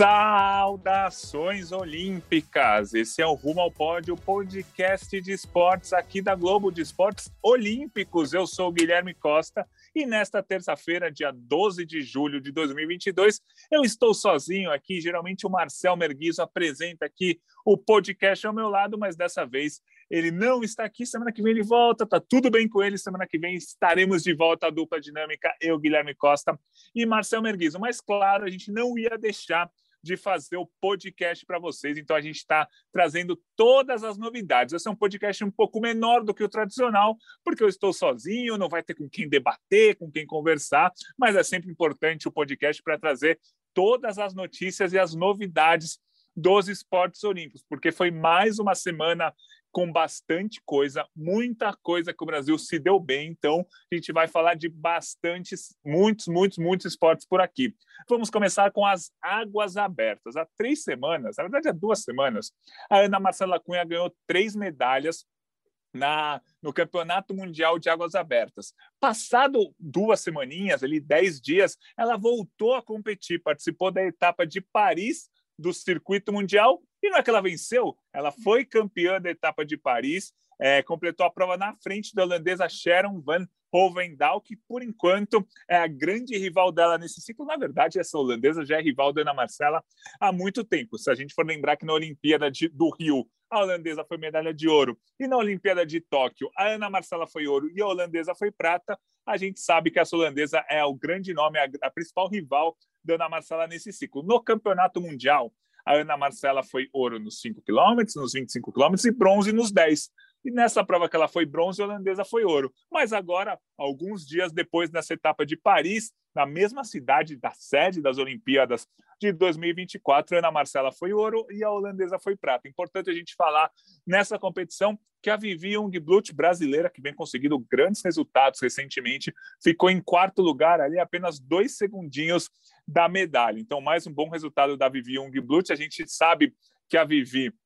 Saudações Olímpicas! Esse é o Rumo ao Pódio, podcast de esportes aqui da Globo de Esportes Olímpicos. Eu sou Guilherme Costa e nesta terça-feira, dia 12 de julho de 2022, eu estou sozinho aqui. Geralmente o Marcel Merguizo apresenta aqui o podcast ao meu lado, mas dessa vez ele não está aqui. Semana que vem ele volta, tá tudo bem com ele. Semana que vem estaremos de volta à dupla dinâmica, eu, Guilherme Costa e Marcel Merguizo. Mas claro, a gente não ia deixar de fazer o podcast para vocês. Então a gente está trazendo todas as novidades. Esse é um podcast um pouco menor do que o tradicional, porque eu estou sozinho, não vai ter com quem debater, com quem conversar, mas é sempre importante o podcast para trazer todas as notícias e as novidades dos esportes olímpicos, porque foi mais uma semana com bastante coisa, muita coisa que o Brasil se deu bem. Então, a gente vai falar de bastantes, muitos, muitos, muitos esportes por aqui. Vamos começar com as águas abertas. Há três semanas, na verdade, há duas semanas, a Ana Marcela Cunha ganhou três medalhas na, no Campeonato Mundial de Águas Abertas. Passado duas semaninhas, ali dez dias, ela voltou a competir, participou da etapa de Paris do circuito mundial. E não é que ela venceu, ela foi campeã da etapa de Paris, é, completou a prova na frente da holandesa Sharon Van Hovendal, que por enquanto é a grande rival dela nesse ciclo. Na verdade, essa holandesa já é rival da Ana Marcela há muito tempo. Se a gente for lembrar que na Olimpíada de, do Rio a holandesa foi medalha de ouro e na Olimpíada de Tóquio a Ana Marcela foi ouro e a holandesa foi prata, a gente sabe que essa holandesa é o grande nome, a, a principal rival da Ana Marcela nesse ciclo. No Campeonato Mundial, a Ana Marcela foi ouro nos 5 quilômetros, nos 25 quilômetros e bronze nos 10. E nessa prova que ela foi bronze, a holandesa foi ouro. Mas agora, alguns dias depois, nessa etapa de Paris, na mesma cidade da sede das Olimpíadas de 2024, a Ana Marcela foi ouro e a holandesa foi prata. Importante a gente falar nessa competição que a Vivi Jungblut, brasileira, que vem conseguindo grandes resultados recentemente, ficou em quarto lugar ali, apenas dois segundinhos da medalha. Então, mais um bom resultado da Vivi Jungblut. A gente sabe que a Vivi está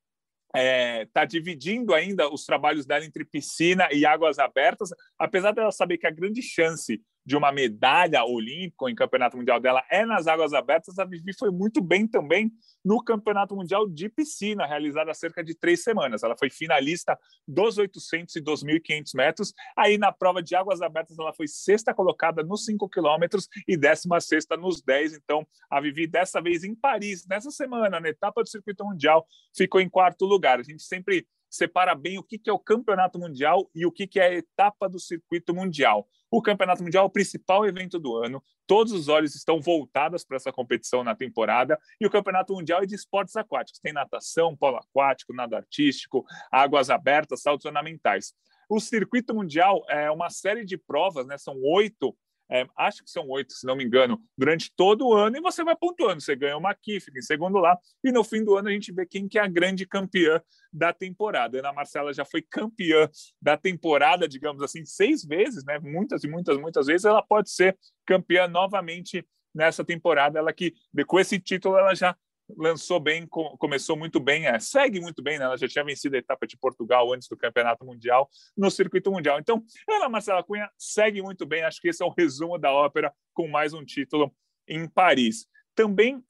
é, tá dividindo ainda os trabalhos dela entre piscina e águas abertas, apesar dela saber que a grande chance de uma medalha olímpica em campeonato mundial dela é nas águas abertas, a Vivi foi muito bem também no campeonato mundial de piscina, realizado há cerca de três semanas. Ela foi finalista dos 800 e 2.500 metros. Aí na prova de águas abertas ela foi sexta colocada nos 5 quilômetros e décima sexta nos 10. Então a Vivi dessa vez em Paris, nessa semana, na etapa do circuito mundial, ficou em quarto lugar. A gente sempre separa bem o que é o campeonato mundial e o que é a etapa do circuito mundial. O campeonato mundial é o principal evento do ano, todos os olhos estão voltados para essa competição na temporada, e o campeonato mundial é de esportes aquáticos. Tem natação, polo aquático, nado artístico, águas abertas, saltos ornamentais. O circuito mundial é uma série de provas, né? são oito é, acho que são oito, se não me engano, durante todo o ano, e você vai pontuando. Você ganha uma aqui, fica em segundo lá, e no fim do ano a gente vê quem que é a grande campeã da temporada. A Ana Marcela já foi campeã da temporada, digamos assim, seis vezes, né? Muitas e muitas, muitas vezes. Ela pode ser campeã novamente nessa temporada. Ela que, com esse título, ela já lançou bem, começou muito bem, é, segue muito bem, né? ela já tinha vencido a etapa de Portugal antes do Campeonato Mundial, no circuito mundial. Então, ela, Marcela Cunha, segue muito bem, acho que esse é o resumo da ópera, com mais um título em Paris. Também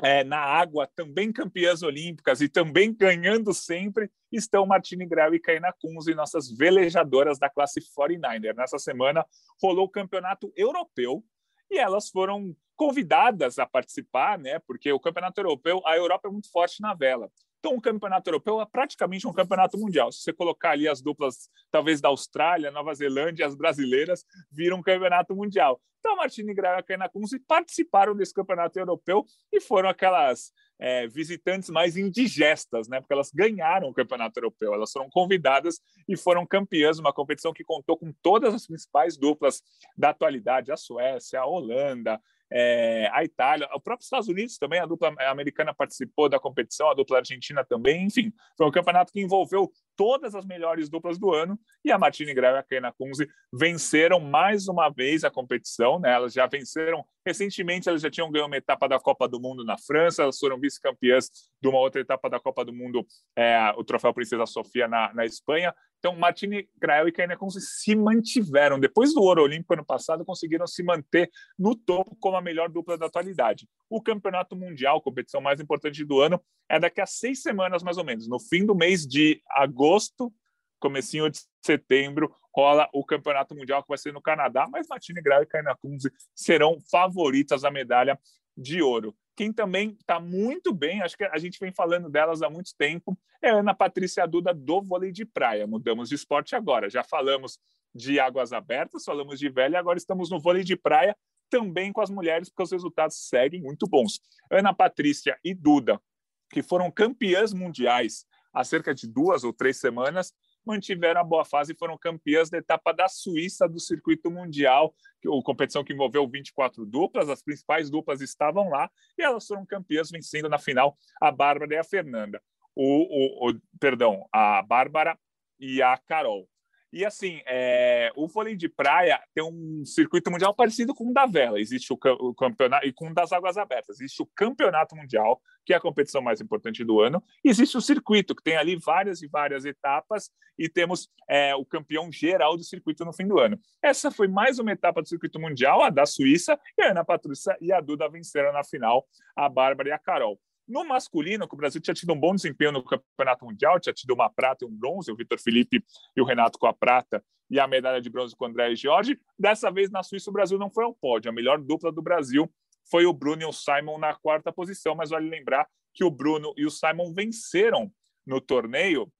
é, na água, também campeãs olímpicas e também ganhando sempre, estão Martine Grau e Kaina Kunze, nossas velejadoras da classe 49er. Nessa semana rolou o campeonato europeu e elas foram convidadas a participar, né? Porque o campeonato europeu, a Europa é muito forte na vela. Então, o campeonato europeu é praticamente um campeonato mundial. Se você colocar ali as duplas, talvez da Austrália, Nova Zelândia, as brasileiras, viram um campeonato mundial. Então, a Martini Grau e a Kaina Kunze participaram desse campeonato europeu e foram aquelas é, visitantes mais indigestas, né? Porque elas ganharam o campeonato europeu, elas foram convidadas e foram campeãs, uma competição que contou com todas as principais duplas da atualidade: a Suécia, a Holanda, é, a Itália, o próprio Estados Unidos também, a dupla americana participou da competição, a dupla argentina também, enfim, foi um campeonato que envolveu todas as melhores duplas do ano e a Martine Grau e a Kena Kunze venceram mais uma vez a competição. Né? Elas já venceram recentemente, elas já tinham ganho uma etapa da Copa do Mundo na França, elas foram vice-campeãs de uma outra etapa da Copa do Mundo, é, o Troféu Princesa Sofia na, na Espanha. Então, Martine Grael e Kunze se mantiveram. Depois do Ouro Olímpico ano passado, conseguiram se manter no topo como a melhor dupla da atualidade. O Campeonato Mundial, competição mais importante do ano, é daqui a seis semanas, mais ou menos. No fim do mês de agosto, comecinho de setembro, rola o Campeonato Mundial, que vai ser no Canadá, mas Martine Grau e Kaina Kunze serão favoritas à medalha de ouro. Quem também está muito bem, acho que a gente vem falando delas há muito tempo, é a Ana Patrícia Duda do vôlei de praia. Mudamos de esporte agora. Já falamos de águas abertas, falamos de velha, agora estamos no vôlei de praia, também com as mulheres, porque os resultados seguem muito bons. Ana Patrícia e Duda, que foram campeãs mundiais há cerca de duas ou três semanas, mantiveram a boa fase e foram campeãs da etapa da Suíça do circuito mundial, a competição que envolveu 24 duplas, as principais duplas estavam lá e elas foram campeãs vencendo na final a Bárbara e a Fernanda. O, o, o perdão, a Bárbara e a Carol. E assim, é, o vôlei de praia tem um circuito mundial parecido com o da vela. Existe o, o, campeonato e com o das águas abertas. Existe o campeonato mundial, que é a competição mais importante do ano. E existe o circuito, que tem ali várias e várias etapas, e temos é, o campeão geral do circuito no fim do ano. Essa foi mais uma etapa do circuito mundial, a da Suíça, e a Ana Patrícia e a Duda venceram na final, a Bárbara e a Carol. No masculino, que o Brasil tinha tido um bom desempenho no Campeonato Mundial, tinha tido uma prata e um bronze, o Vitor Felipe e o Renato com a prata e a medalha de bronze com o André e Jorge. Dessa vez, na Suíça, o Brasil não foi ao pódio. A melhor dupla do Brasil foi o Bruno e o Simon na quarta posição, mas vale lembrar que o Bruno e o Simon venceram no torneio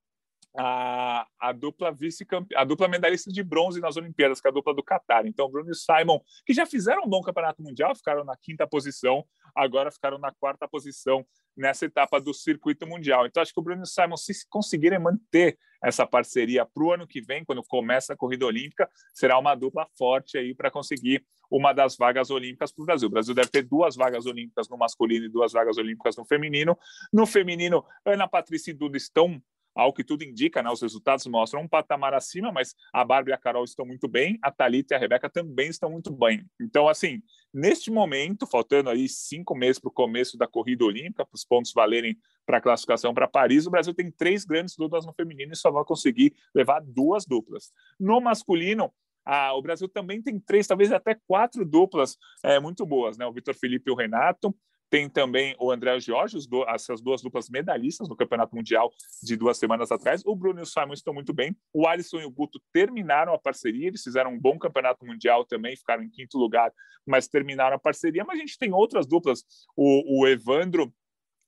a, a dupla vice a dupla medalhista de bronze nas Olimpíadas, que é a dupla do Qatar. Então, Bruno e Simon, que já fizeram um bom campeonato mundial, ficaram na quinta posição, agora ficaram na quarta posição nessa etapa do circuito mundial. Então, acho que o Bruno e Simon, se conseguirem manter essa parceria para o ano que vem, quando começa a corrida olímpica, será uma dupla forte aí para conseguir uma das vagas olímpicas para o Brasil. O Brasil deve ter duas vagas olímpicas no masculino e duas vagas olímpicas no feminino. No feminino, Ana Patrícia e Duda estão ao que tudo indica, né, os resultados mostram um patamar acima, mas a Bárbara e a Carol estão muito bem, a Thalita e a Rebeca também estão muito bem. Então, assim, neste momento, faltando aí cinco meses para o começo da corrida olímpica, para os pontos valerem para a classificação para Paris, o Brasil tem três grandes duplas no feminino e só vai conseguir levar duas duplas. No masculino, ah, o Brasil também tem três, talvez até quatro duplas é, muito boas, né? O Vitor Felipe e o Renato, tem também o André Jorge, essas duas duplas medalhistas no Campeonato Mundial de duas semanas atrás. O Bruno e o Simon estão muito bem. O Alisson e o Guto terminaram a parceria, eles fizeram um bom Campeonato Mundial também, ficaram em quinto lugar, mas terminaram a parceria. Mas a gente tem outras duplas, o, o Evandro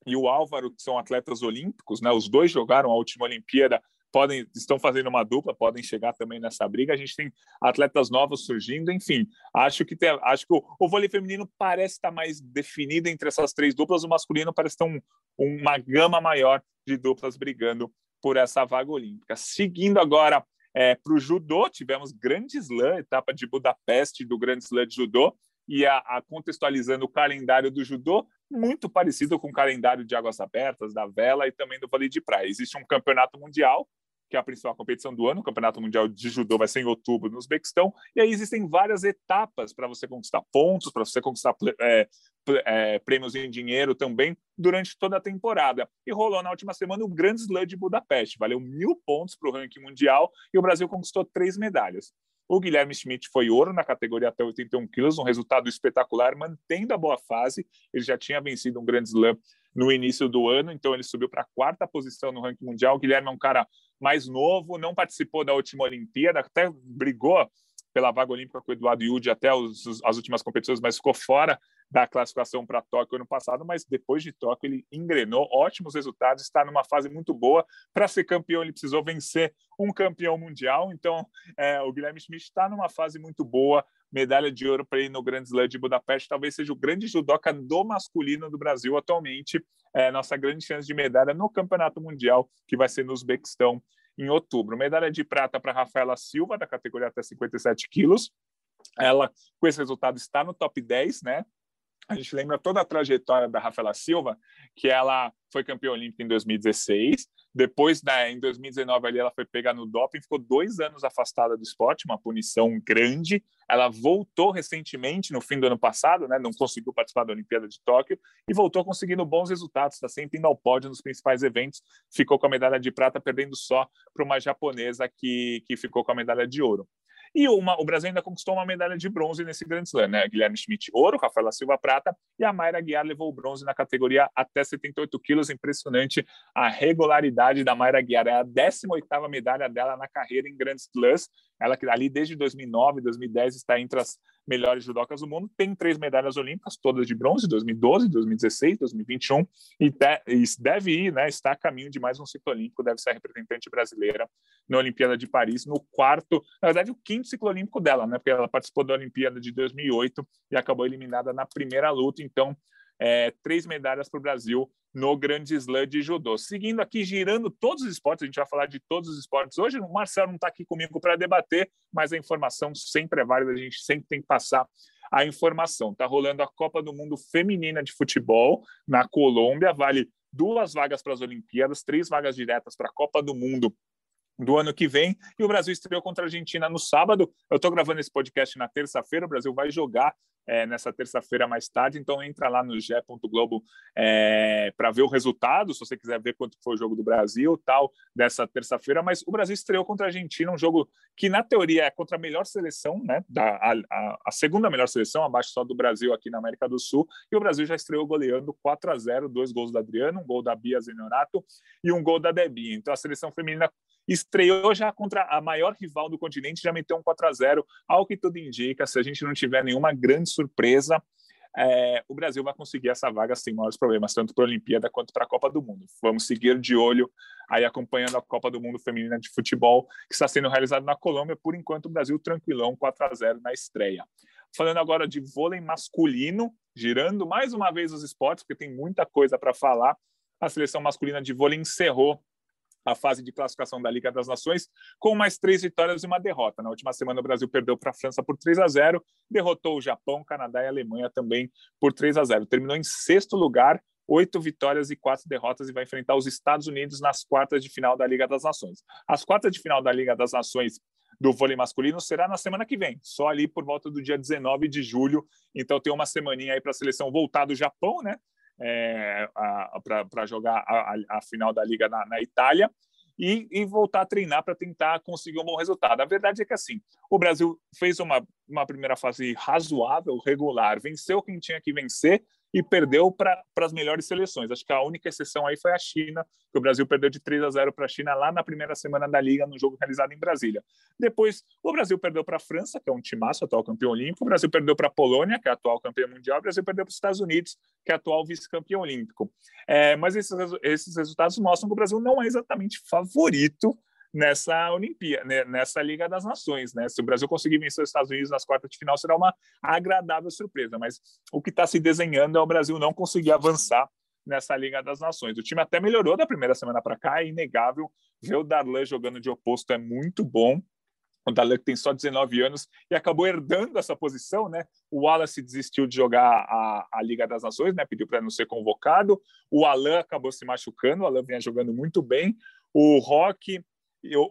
e o Álvaro, que são atletas olímpicos, né? Os dois jogaram a última Olimpíada podem estão fazendo uma dupla, podem chegar também nessa briga. A gente tem atletas novos surgindo, enfim. Acho que tem, acho que o, o vôlei feminino parece estar mais definido entre essas três duplas, o masculino parece ter um, uma gama maior de duplas brigando por essa vaga olímpica. Seguindo agora é, para o judô, tivemos grande slam, etapa de Budapeste do grande slam de judô, e a, a, contextualizando o calendário do judô, muito parecido com o calendário de águas abertas, da vela e também do vôlei de praia. Existe um campeonato mundial que é a principal competição do ano. O Campeonato Mundial de Judô vai ser em outubro no Uzbequistão. E aí existem várias etapas para você conquistar pontos, para você conquistar é, é, prêmios em dinheiro também durante toda a temporada. E rolou na última semana o Grande Slam de Budapeste. Valeu mil pontos para o ranking mundial e o Brasil conquistou três medalhas. O Guilherme Schmidt foi ouro na categoria até 81 quilos, um resultado espetacular, mantendo a boa fase. Ele já tinha vencido um grande slam no início do ano, então ele subiu para a quarta posição no ranking mundial. O Guilherme é um cara mais novo, não participou da última Olimpíada, até brigou pela vaga olímpica com o Eduardo Yudi até os, as últimas competições, mas ficou fora da classificação para Tóquio ano passado, mas depois de Tóquio ele engrenou ótimos resultados, está numa fase muito boa. Para ser campeão, ele precisou vencer um campeão mundial, então é, o Guilherme Schmidt está numa fase muito boa. Medalha de ouro para ele no Grande Slam de Budapeste, talvez seja o grande judoca do masculino do Brasil atualmente. É, nossa grande chance de medalha no Campeonato Mundial, que vai ser no Uzbequistão em outubro. Medalha de prata para Rafaela Silva, da categoria até 57 quilos. Ela, com esse resultado, está no top 10, né? A gente lembra toda a trajetória da Rafaela Silva, que ela foi campeã olímpica em 2016, Depois, né, em 2019, ali ela foi pegar no doping, ficou dois anos afastada do esporte, uma punição grande. Ela voltou recentemente, no fim do ano passado, né, não conseguiu participar da Olimpíada de Tóquio e voltou conseguindo bons resultados. Está sempre indo ao pódio nos principais eventos. Ficou com a medalha de prata, perdendo só para uma japonesa que, que ficou com a medalha de ouro. E uma, o Brasil ainda conquistou uma medalha de bronze nesse Grande Slam, né? Guilherme Schmidt, ouro, Rafaela Silva, prata, e a Mayra Guiar levou o bronze na categoria até 78 quilos. Impressionante a regularidade da Mayra Guiar. É a 18ª medalha dela na carreira em Grandes Slams. Ela que ali desde 2009, 2010 está entre as melhores judocas do mundo, tem três medalhas olímpicas, todas de bronze, 2012, 2016, 2021, e, deve ir, né, está a caminho de mais um ciclo olímpico, deve ser a representante brasileira na Olimpíada de Paris, no quarto, na verdade, o quinto ciclo olímpico dela, né, porque ela participou da Olimpíada de 2008 e acabou eliminada na primeira luta, então é, três medalhas para o Brasil no Grande Slam de Judô. Seguindo aqui, girando todos os esportes, a gente vai falar de todos os esportes. Hoje o Marcelo não está aqui comigo para debater, mas a informação sempre é válida, a gente sempre tem que passar a informação. Está rolando a Copa do Mundo Feminina de Futebol na Colômbia, vale duas vagas para as Olimpíadas, três vagas diretas para a Copa do Mundo do ano que vem. E o Brasil estreou contra a Argentina no sábado. Eu estou gravando esse podcast na terça-feira. O Brasil vai jogar é, nessa terça-feira mais tarde. Então entra lá no ge.globo é, para ver o resultado, se você quiser ver quanto foi o jogo do Brasil, tal, dessa terça-feira. Mas o Brasil estreou contra a Argentina, um jogo que na teoria é contra a melhor seleção, né? Da, a, a, a segunda melhor seleção, abaixo só do Brasil aqui na América do Sul. E o Brasil já estreou goleando 4 a 0, dois gols da Adriano, um gol da Bia Zenonato e um gol da Debi. Então a seleção feminina estreou já contra a maior rival do continente, já meteu um 4 a 0 ao que tudo indica, se a gente não tiver nenhuma grande surpresa, é, o Brasil vai conseguir essa vaga sem maiores problemas, tanto para a Olimpíada quanto para a Copa do Mundo. Vamos seguir de olho aí acompanhando a Copa do Mundo Feminina de Futebol, que está sendo realizada na Colômbia. Por enquanto, o Brasil tranquilão, 4 a 0 na estreia. Falando agora de vôlei masculino, girando mais uma vez os esportes, porque tem muita coisa para falar. A seleção masculina de vôlei encerrou a fase de classificação da Liga das Nações, com mais três vitórias e uma derrota. Na última semana, o Brasil perdeu para a França por 3 a 0, derrotou o Japão, Canadá e Alemanha também por 3 a 0. Terminou em sexto lugar, oito vitórias e quatro derrotas e vai enfrentar os Estados Unidos nas quartas de final da Liga das Nações. As quartas de final da Liga das Nações do vôlei masculino será na semana que vem, só ali por volta do dia 19 de julho. Então tem uma semaninha aí para a seleção voltar do Japão, né? É, para jogar a, a, final da Liga na, na Itália e, e, voltar a treinar para tentar conseguir um bom resultado. A verdade é que assim, o Brasil fez uma, uma primeira fase razoável, regular, venceu quem tinha que vencer, e perdeu para as melhores seleções. Acho que a única exceção aí foi a China, que o Brasil perdeu de 3 a 0 para a China lá na primeira semana da Liga, no jogo realizado em Brasília. Depois, o Brasil perdeu para a França, que é um timaço, atual campeão olímpico. O Brasil perdeu para a Polônia, que é atual campeão mundial. O Brasil perdeu para os Estados Unidos, que é atual vice-campeão olímpico. É, mas esses, esses resultados mostram que o Brasil não é exatamente favorito nessa Olimpíada, né, nessa Liga das Nações. Né? Se o Brasil conseguir vencer os Estados Unidos nas quartas de final, será uma agradável surpresa. Mas o que está se desenhando é o Brasil não conseguir avançar nessa Liga das Nações. O time até melhorou da primeira semana para cá, é inegável. Ver o Darlan jogando de oposto é muito bom. O Darlan tem só 19 anos e acabou herdando essa posição, né? O Wallace desistiu de jogar a, a Liga das Nações, né? Pediu para não ser convocado. O Alan acabou se machucando, o Alan vinha jogando muito bem. O Rock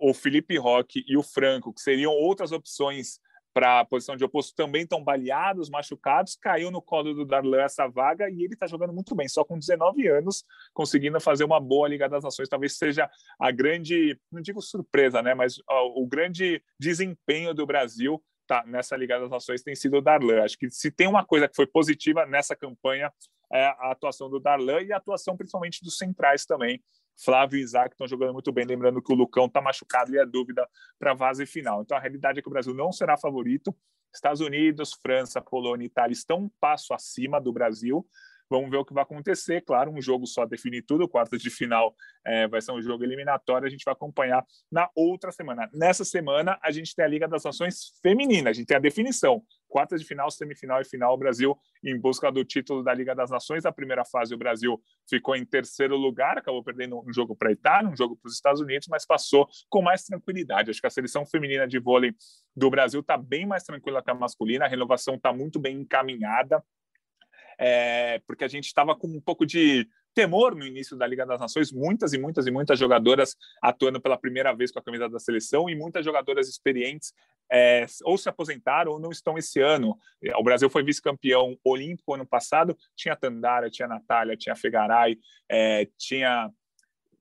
o Felipe Roque e o Franco, que seriam outras opções para a posição de oposto, também estão baleados, machucados. Caiu no colo do Darlan essa vaga e ele está jogando muito bem, só com 19 anos, conseguindo fazer uma boa Liga das Nações. Talvez seja a grande, não digo surpresa, né, mas ó, o grande desempenho do Brasil tá, nessa Liga das Nações tem sido o Darlan. Acho que se tem uma coisa que foi positiva nessa campanha é a atuação do Darlan e a atuação principalmente dos centrais também, Flávio e Isaac estão jogando muito bem, lembrando que o Lucão está machucado e é dúvida para a fase final. Então a realidade é que o Brasil não será favorito. Estados Unidos, França, Polônia e Itália estão um passo acima do Brasil. Vamos ver o que vai acontecer. Claro, um jogo só define tudo. Quartas de final é, vai ser um jogo eliminatório. A gente vai acompanhar na outra semana. Nessa semana, a gente tem a Liga das Nações Feminina. A gente tem a definição. Quartas de final, semifinal e final. O Brasil em busca do título da Liga das Nações. A primeira fase, o Brasil ficou em terceiro lugar. Acabou perdendo um jogo para a Itália, um jogo para os Estados Unidos, mas passou com mais tranquilidade. Acho que a seleção feminina de vôlei do Brasil está bem mais tranquila que a masculina. A renovação está muito bem encaminhada é, porque a gente estava com um pouco de temor no início da Liga das Nações, muitas e muitas e muitas jogadoras atuando pela primeira vez com a camisa da seleção e muitas jogadoras experientes é, ou se aposentaram ou não estão esse ano. O Brasil foi vice-campeão olímpico ano passado, tinha Tandara, tinha Natália, tinha Fegaray, é, tinha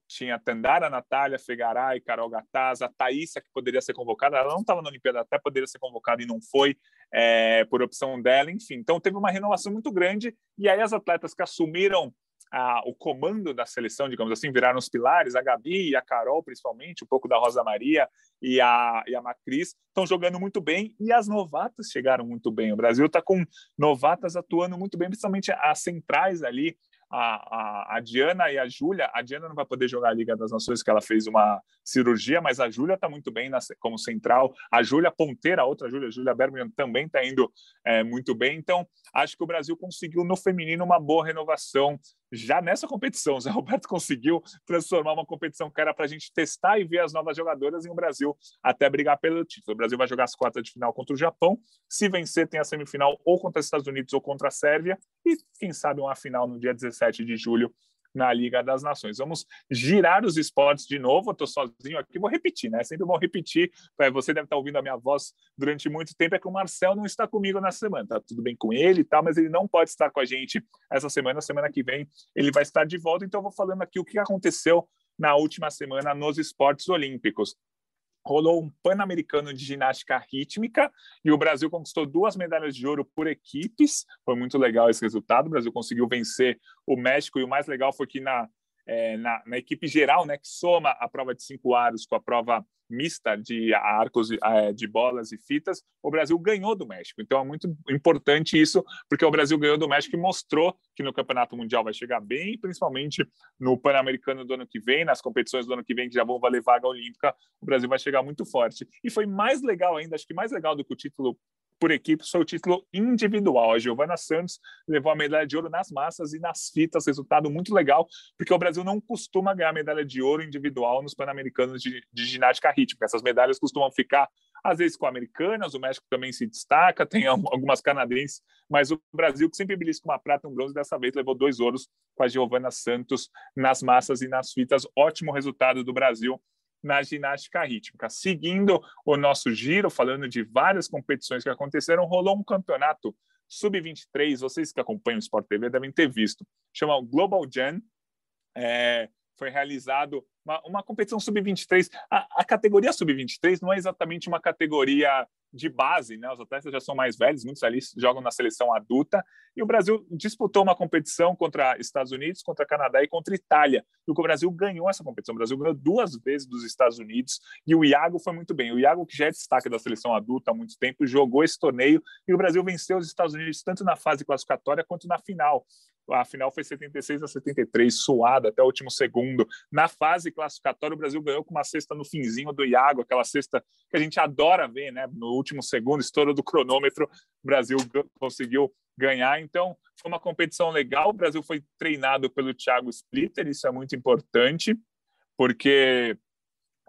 tinha Tandara, Natália, Fegaray, Carol Gataz, a Thaísa, que poderia ser convocada, ela não estava na Olimpíada, até poderia ser convocada e não foi, é, por opção dela, enfim. Então, teve uma renovação muito grande, e aí as atletas que assumiram a, o comando da seleção, digamos assim, viraram os pilares, a Gabi e a Carol, principalmente, um pouco da Rosa Maria e a, e a Macris, estão jogando muito bem e as novatas chegaram muito bem. O Brasil está com novatas atuando muito bem, principalmente as centrais ali, a, a, a Diana e a Júlia. A Diana não vai poder jogar a Liga das Nações, que ela fez uma cirurgia, mas a Júlia está muito bem na, como central. A Júlia Ponteira, a outra Júlia, Júlia Bergman, também está indo é, muito bem. Então, acho que o Brasil conseguiu no feminino uma boa renovação já nessa competição. O Zé Roberto conseguiu transformar uma competição que era para a gente testar e ver as novas jogadoras em o Brasil até brigar pelo título. O Brasil vai jogar as quartas de final contra o Japão. Se vencer, tem a semifinal ou contra os Estados Unidos ou contra a Sérvia. E, quem sabe, uma final no dia 17 de julho na Liga das Nações. Vamos girar os esportes de novo. Estou sozinho aqui, vou repetir, né? Sempre bom repetir. Você deve estar ouvindo a minha voz durante muito tempo. É que o Marcel não está comigo na semana. Tá tudo bem com ele e tal, mas ele não pode estar com a gente essa semana. Semana que vem ele vai estar de volta. Então, eu vou falando aqui o que aconteceu na última semana nos esportes olímpicos rolou um Pan-Americano de ginástica rítmica e o Brasil conquistou duas medalhas de ouro por equipes. Foi muito legal esse resultado. O Brasil conseguiu vencer o México e o mais legal foi que na é, na, na, equipe geral, né, que soma a prova de cinco aros com a prova mista de arcos é, de bolas e fitas, o Brasil ganhou do México. Então é muito importante isso, porque o Brasil ganhou do México e mostrou que no Campeonato Mundial vai chegar bem, principalmente no Pan-Americano do ano que vem, nas competições do ano que vem que já vão valer vaga olímpica, o Brasil vai chegar muito forte. E foi mais legal ainda, acho que mais legal do que o título por equipe foi o título individual. A Giovana Santos levou a medalha de ouro nas massas e nas fitas, resultado muito legal, porque o Brasil não costuma ganhar medalha de ouro individual nos Pan-Americanos de, de ginástica rítmica. Essas medalhas costumam ficar às vezes com americanas, o México também se destaca, tem algumas canadenses, mas o Brasil, que sempre belisca uma prata e um bronze, dessa vez levou dois ouros com a Giovana Santos nas massas e nas fitas. Ótimo resultado do Brasil na ginástica rítmica. Seguindo o nosso giro, falando de várias competições que aconteceram, rolou um campeonato sub-23, vocês que acompanham o Sport TV devem ter visto, chama Global Gen, é, foi realizado uma, uma competição sub-23. A, a, categoria sub-23 não é exatamente uma categoria de base, né? Os atletas já são mais velhos, muitos ali jogam na seleção adulta. E o Brasil disputou uma competição contra Estados Unidos, contra Canadá e contra Itália. E o Brasil ganhou essa competição. O Brasil ganhou duas vezes dos Estados Unidos e o Iago foi muito bem. O Iago, que já é destaque da seleção adulta há muito tempo, jogou esse torneio e o Brasil venceu os Estados Unidos tanto na fase classificatória quanto na final a final foi 76 a 73, suada até o último segundo. Na fase classificatória, o Brasil ganhou com uma cesta no finzinho do Iago, aquela cesta que a gente adora ver, né? No último segundo, estouro do cronômetro, o Brasil conseguiu ganhar. Então, foi uma competição legal. O Brasil foi treinado pelo Thiago Splitter, isso é muito importante, porque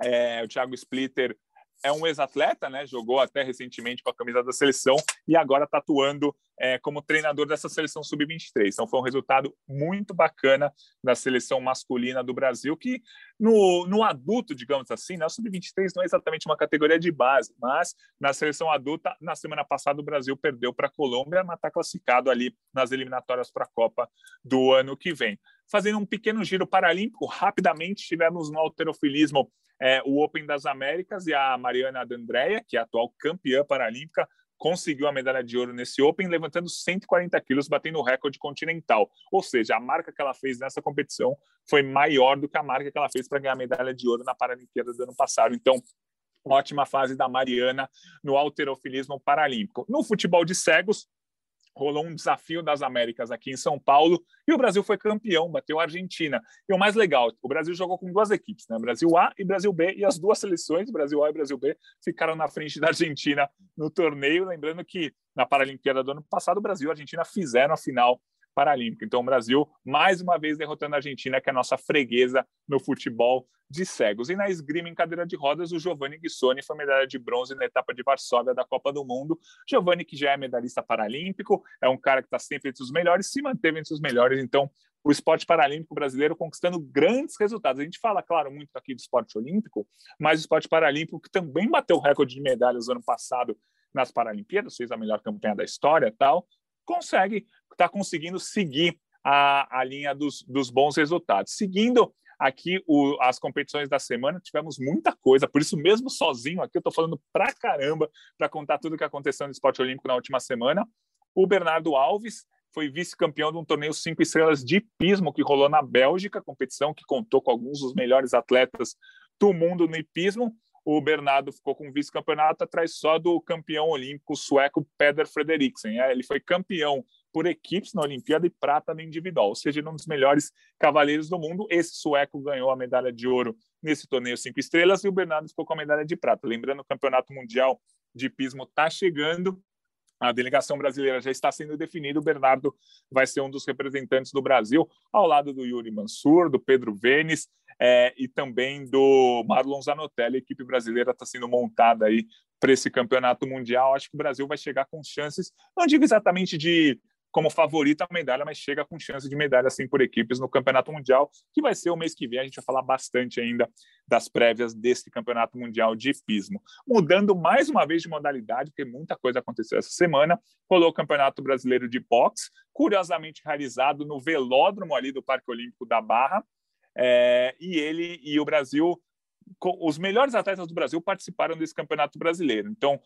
é, o Thiago Splitter é um ex-atleta, né? Jogou até recentemente com a camisa da seleção e agora está atuando é, como treinador dessa seleção sub-23. Então foi um resultado muito bacana da seleção masculina do Brasil, que no, no adulto, digamos assim, na né? sub-23 não é exatamente uma categoria de base, mas na seleção adulta, na semana passada, o Brasil perdeu para a Colômbia, mas está classificado ali nas eliminatórias para a Copa do ano que vem. Fazendo um pequeno giro paralímpico, rapidamente tivemos no alterofilismo é, o Open das Américas e a Mariana D'Andrea, que é a atual campeã paralímpica, conseguiu a medalha de ouro nesse Open, levantando 140 quilos, batendo o recorde continental. Ou seja, a marca que ela fez nessa competição foi maior do que a marca que ela fez para ganhar a medalha de ouro na Paralimpíada do ano passado. Então, ótima fase da Mariana no alterofilismo paralímpico. No futebol de cegos, rolou um desafio das Américas aqui em São Paulo e o Brasil foi campeão, bateu a Argentina. E o mais legal, o Brasil jogou com duas equipes, né? Brasil A e Brasil B, e as duas seleções, Brasil A e Brasil B, ficaram na frente da Argentina no torneio. Lembrando que na Paralimpíada do ano passado, o Brasil e a Argentina fizeram a final Paralímpico. Então, o Brasil, mais uma vez, derrotando a Argentina, que é a nossa freguesa no futebol de cegos. E na esgrima em cadeira de rodas, o Giovanni Guissoni foi medalha de bronze na etapa de Varsóvia da Copa do Mundo. Giovanni, que já é medalhista paralímpico, é um cara que está sempre entre os melhores, se manteve entre os melhores, então o esporte paralímpico brasileiro conquistando grandes resultados. A gente fala, claro, muito aqui do esporte olímpico, mas o esporte paralímpico que também bateu o recorde de medalhas ano passado nas Paralimpíadas, fez a melhor campanha da história tal, consegue, está conseguindo seguir a, a linha dos, dos bons resultados. Seguindo aqui o, as competições da semana, tivemos muita coisa, por isso mesmo sozinho aqui eu estou falando pra caramba para contar tudo o que aconteceu no esporte olímpico na última semana. O Bernardo Alves foi vice-campeão de um torneio cinco estrelas de hipismo que rolou na Bélgica, competição que contou com alguns dos melhores atletas do mundo no hipismo. O Bernardo ficou com vice-campeonato atrás só do campeão olímpico sueco Peder Frederiksen. É, ele foi campeão por equipes na Olimpíada e prata no individual, ou seja, um dos melhores cavaleiros do mundo. Esse sueco ganhou a medalha de ouro nesse torneio cinco estrelas e o Bernardo ficou com a medalha de prata. Lembrando, o Campeonato Mundial de Hipismo está chegando a delegação brasileira já está sendo definida. O Bernardo vai ser um dos representantes do Brasil, ao lado do Yuri Mansur, do Pedro Vênis é, e também do Marlon Zanotelli. A equipe brasileira está sendo montada aí para esse campeonato mundial. Acho que o Brasil vai chegar com chances, não digo exatamente de como favorita a medalha, mas chega com chance de medalha assim por equipes no Campeonato Mundial, que vai ser o mês que vem. A gente vai falar bastante ainda das prévias desse Campeonato Mundial de Pismo. Mudando mais uma vez de modalidade, porque muita coisa aconteceu essa semana, rolou o Campeonato Brasileiro de Boxe, curiosamente realizado no velódromo ali do Parque Olímpico da Barra, é, e ele e o Brasil os melhores atletas do Brasil participaram desse campeonato brasileiro. Então,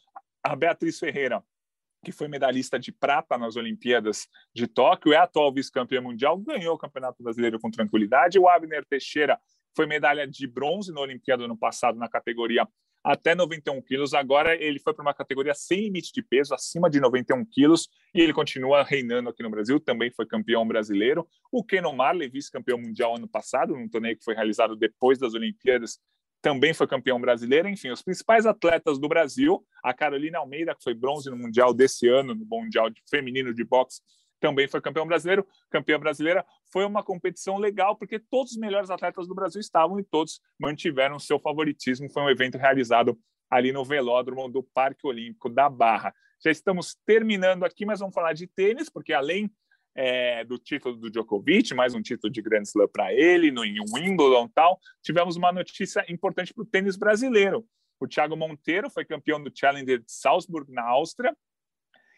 a Beatriz Ferreira que foi medalhista de prata nas Olimpíadas de Tóquio, é atual vice-campeã mundial, ganhou o Campeonato Brasileiro com tranquilidade. O Abner Teixeira foi medalha de bronze na Olimpíada ano passado na categoria até 91 quilos. Agora ele foi para uma categoria sem limite de peso, acima de 91 quilos, e ele continua reinando aqui no Brasil. Também foi campeão brasileiro. O Kenon Marley, vice-campeão mundial ano passado, num torneio que foi realizado depois das Olimpíadas também foi campeão brasileiro. Enfim, os principais atletas do Brasil, a Carolina Almeida, que foi bronze no Mundial desse ano, no Mundial Feminino de Boxe, também foi campeão brasileiro. Campeã brasileira foi uma competição legal, porque todos os melhores atletas do Brasil estavam e todos mantiveram seu favoritismo. Foi um evento realizado ali no velódromo do Parque Olímpico da Barra. Já estamos terminando aqui, mas vamos falar de tênis, porque além é, do título do Djokovic, mais um título de Grand Slam para ele, no em Wimbledon tal. Tivemos uma notícia importante para o tênis brasileiro. O Thiago Monteiro foi campeão do Challenger de Salzburg, na Áustria,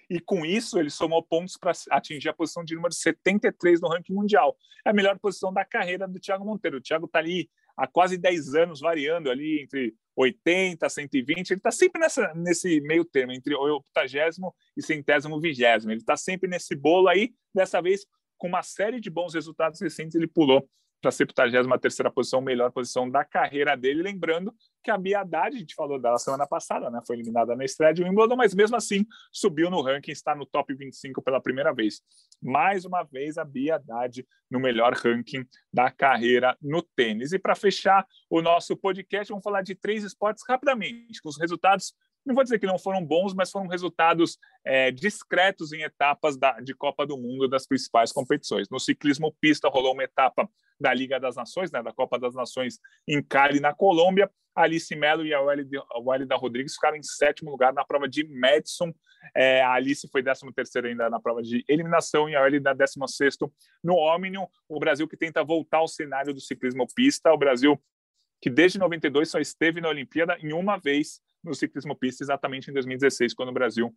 e com isso ele somou pontos para atingir a posição de número 73 no ranking mundial. É a melhor posição da carreira do Thiago Monteiro. O Thiago está ali há quase 10 anos, variando ali entre 80, 120, ele está sempre nessa, nesse meio termo, entre o 80 e centésimo vigésimo. Ele está sempre nesse bolo aí, dessa vez, com uma série de bons resultados recentes, ele pulou para a 73 posição, melhor posição da carreira dele. Lembrando que a Bia Haddad, a gente falou dela semana passada, né? foi eliminada na estreia de Wimbledon, mas mesmo assim subiu no ranking, está no top 25 pela primeira vez. Mais uma vez, a Bia Haddad no melhor ranking da carreira no tênis. E para fechar o nosso podcast, vamos falar de três esportes rapidamente, com os resultados não vou dizer que não foram bons, mas foram resultados é, discretos em etapas da, de Copa do Mundo das principais competições. No ciclismo pista rolou uma etapa da Liga das Nações, né, da Copa das Nações em Cali, na Colômbia. Alice Melo e a Walida Rodrigues ficaram em sétimo lugar na prova de Madison. É, a Alice foi décimo terceira ainda na prova de eliminação e a décimo sexto no Omnium. O Brasil que tenta voltar ao cenário do ciclismo pista. O Brasil que desde 92 só esteve na Olimpíada em uma vez no ciclismo pista, exatamente em 2016, quando o Brasil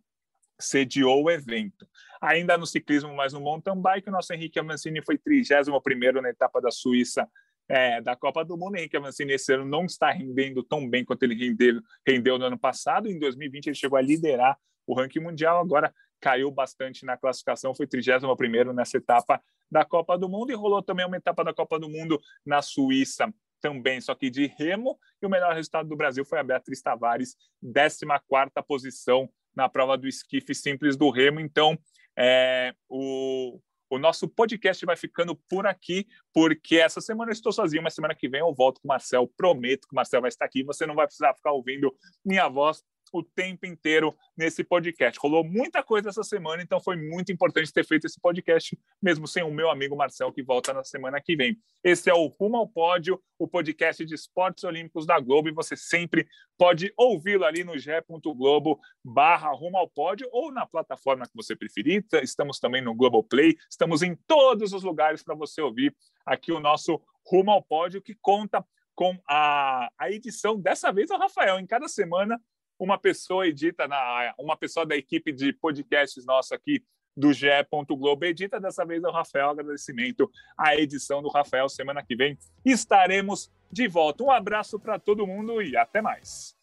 sediou o evento. Ainda no ciclismo, mas no mountain bike, o nosso Henrique Amancini foi 31 na etapa da Suíça é, da Copa do Mundo. Henrique Amancini esse ano não está rendendo tão bem quanto ele rendeu, rendeu no ano passado. Em 2020 ele chegou a liderar o ranking mundial, agora caiu bastante na classificação, foi 31 nessa etapa da Copa do Mundo e rolou também uma etapa da Copa do Mundo na Suíça também, só que de remo, e o melhor resultado do Brasil foi a Beatriz Tavares, 14 posição na prova do esquife simples do remo. Então, é, o, o nosso podcast vai ficando por aqui, porque essa semana eu estou sozinho, mas semana que vem eu volto com o Marcel. Prometo que o Marcel vai estar aqui. Você não vai precisar ficar ouvindo minha voz o tempo inteiro nesse podcast. Rolou muita coisa essa semana, então foi muito importante ter feito esse podcast, mesmo sem o meu amigo Marcel, que volta na semana que vem. Esse é o Rumo ao Pódio, o podcast de esportes olímpicos da Globo, e você sempre pode ouvi-lo ali no ge.globo barra Rumo ao Pódio ou na plataforma que você preferir. Estamos também no Globoplay, estamos em todos os lugares para você ouvir aqui o nosso Rumo ao Pódio, que conta com a, a edição, dessa vez o Rafael, em cada semana uma pessoa edita, na, uma pessoa da equipe de podcasts nosso aqui do GE. Globo edita, dessa vez é o Rafael, agradecimento à edição do Rafael, semana que vem estaremos de volta. Um abraço para todo mundo e até mais.